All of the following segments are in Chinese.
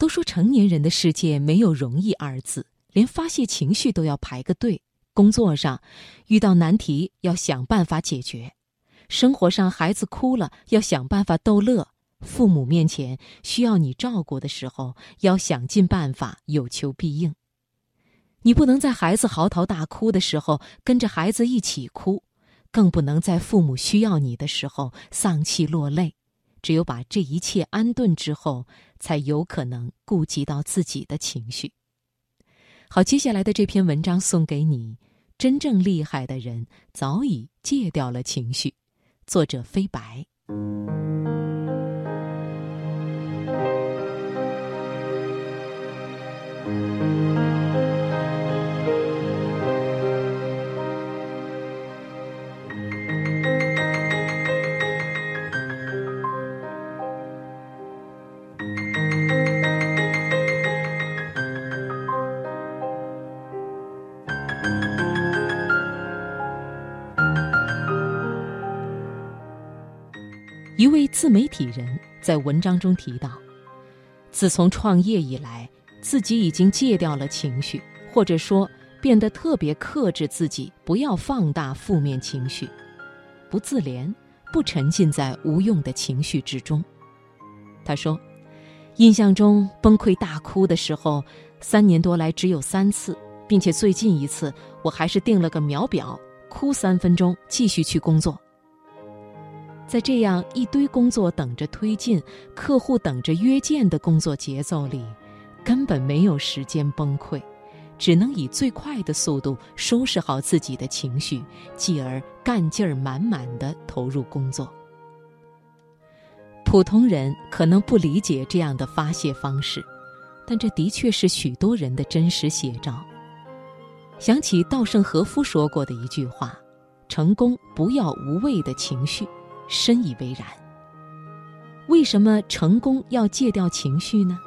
都说成年人的世界没有容易二字，连发泄情绪都要排个队。工作上遇到难题要想办法解决，生活上孩子哭了要想办法逗乐，父母面前需要你照顾的时候要想尽办法有求必应。你不能在孩子嚎啕大哭的时候跟着孩子一起哭，更不能在父母需要你的时候丧气落泪。只有把这一切安顿之后，才有可能顾及到自己的情绪。好，接下来的这篇文章送给你。真正厉害的人早已戒掉了情绪。作者：飞白。一位自媒体人在文章中提到，自从创业以来，自己已经戒掉了情绪，或者说变得特别克制自己，不要放大负面情绪，不自怜，不沉浸在无用的情绪之中。他说，印象中崩溃大哭的时候，三年多来只有三次，并且最近一次，我还是定了个秒表，哭三分钟，继续去工作。在这样一堆工作等着推进、客户等着约见的工作节奏里，根本没有时间崩溃，只能以最快的速度收拾好自己的情绪，继而干劲儿满满的投入工作。普通人可能不理解这样的发泄方式，但这的确是许多人的真实写照。想起稻盛和夫说过的一句话：“成功不要无谓的情绪。”深以为然。为什么成功要戒掉情绪呢？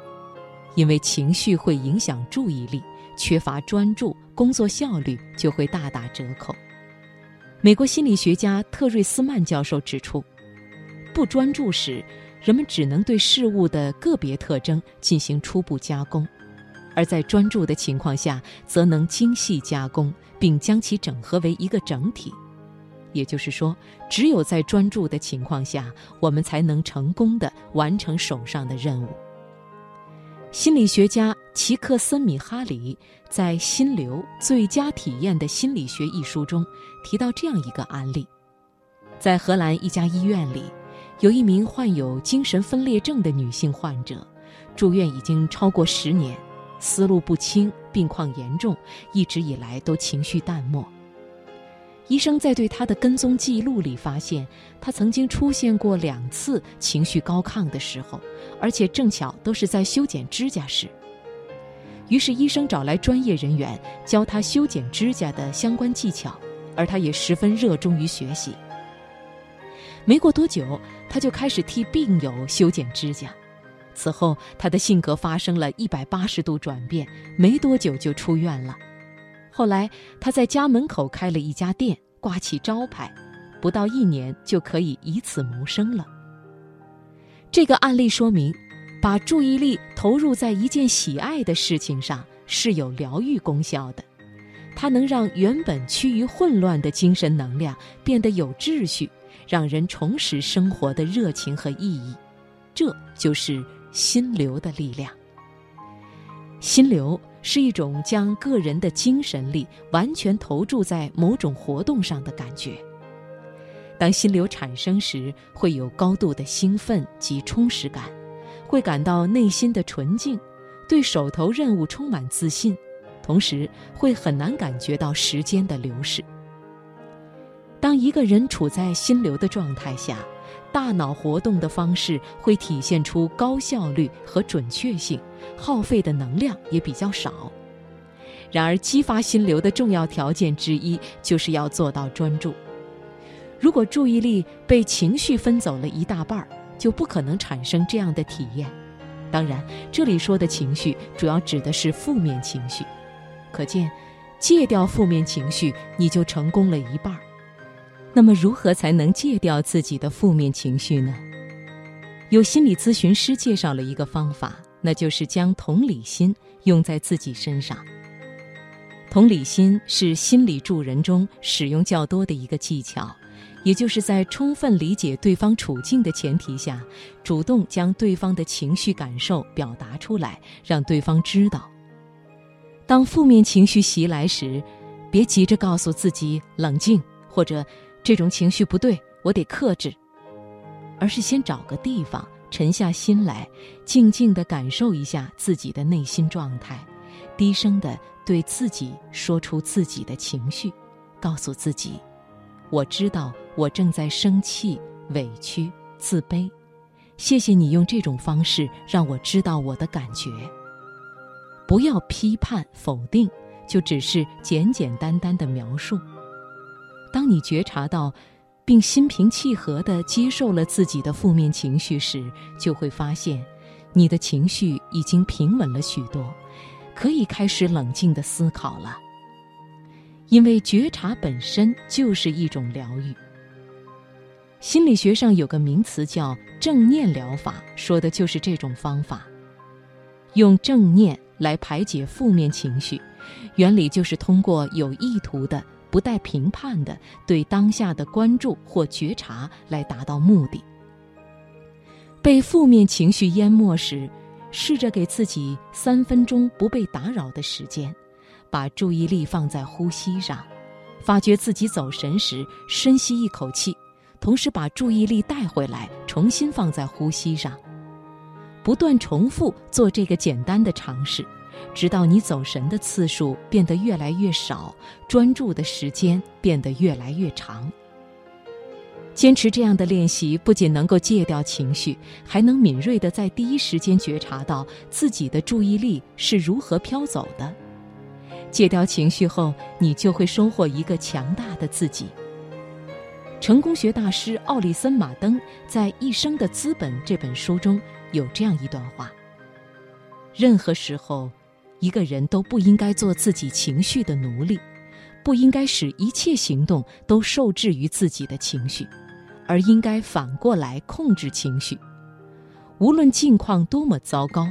因为情绪会影响注意力，缺乏专注，工作效率就会大打折扣。美国心理学家特瑞斯曼教授指出，不专注时，人们只能对事物的个别特征进行初步加工；而在专注的情况下，则能精细加工，并将其整合为一个整体。也就是说，只有在专注的情况下，我们才能成功的完成手上的任务。心理学家齐克森米哈里在《心流：最佳体验的心理学》一书中提到这样一个案例：在荷兰一家医院里，有一名患有精神分裂症的女性患者，住院已经超过十年，思路不清，病况严重，一直以来都情绪淡漠。医生在对他的跟踪记录里发现，他曾经出现过两次情绪高亢的时候，而且正巧都是在修剪指甲时。于是医生找来专业人员教他修剪指甲的相关技巧，而他也十分热衷于学习。没过多久，他就开始替病友修剪指甲。此后，他的性格发生了一百八十度转变，没多久就出院了。后来，他在家门口开了一家店，挂起招牌，不到一年就可以以此谋生了。这个案例说明，把注意力投入在一件喜爱的事情上是有疗愈功效的，它能让原本趋于混乱的精神能量变得有秩序，让人重拾生活的热情和意义。这就是心流的力量。心流。是一种将个人的精神力完全投注在某种活动上的感觉。当心流产生时，会有高度的兴奋及充实感，会感到内心的纯净，对手头任务充满自信，同时会很难感觉到时间的流逝。当一个人处在心流的状态下，大脑活动的方式会体现出高效率和准确性，耗费的能量也比较少。然而，激发心流的重要条件之一就是要做到专注。如果注意力被情绪分走了一大半儿，就不可能产生这样的体验。当然，这里说的情绪主要指的是负面情绪。可见，戒掉负面情绪，你就成功了一半儿。那么，如何才能戒掉自己的负面情绪呢？有心理咨询师介绍了一个方法，那就是将同理心用在自己身上。同理心是心理助人中使用较多的一个技巧，也就是在充分理解对方处境的前提下，主动将对方的情绪感受表达出来，让对方知道。当负面情绪袭来时，别急着告诉自己冷静，或者这种情绪不对，我得克制。而是先找个地方沉下心来，静静地感受一下自己的内心状态，低声地对自己说出自己的情绪，告诉自己：“我知道我正在生气、委屈、自卑。谢谢你用这种方式让我知道我的感觉。不要批判、否定，就只是简简单单的描述。当你觉察到。”并心平气和地接受了自己的负面情绪时，就会发现，你的情绪已经平稳了许多，可以开始冷静地思考了。因为觉察本身就是一种疗愈。心理学上有个名词叫正念疗法，说的就是这种方法，用正念来排解负面情绪，原理就是通过有意图的。不带评判的对当下的关注或觉察来达到目的。被负面情绪淹没时，试着给自己三分钟不被打扰的时间，把注意力放在呼吸上，发觉自己走神时，深吸一口气，同时把注意力带回来，重新放在呼吸上，不断重复做这个简单的尝试。直到你走神的次数变得越来越少，专注的时间变得越来越长。坚持这样的练习，不仅能够戒掉情绪，还能敏锐地在第一时间觉察到自己的注意力是如何飘走的。戒掉情绪后，你就会收获一个强大的自己。成功学大师奥利森·马登在《一生的资本》这本书中有这样一段话：任何时候。一个人都不应该做自己情绪的奴隶，不应该使一切行动都受制于自己的情绪，而应该反过来控制情绪。无论境况多么糟糕，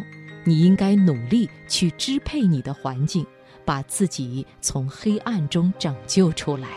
你应该努力去支配你的环境，把自己从黑暗中拯救出来。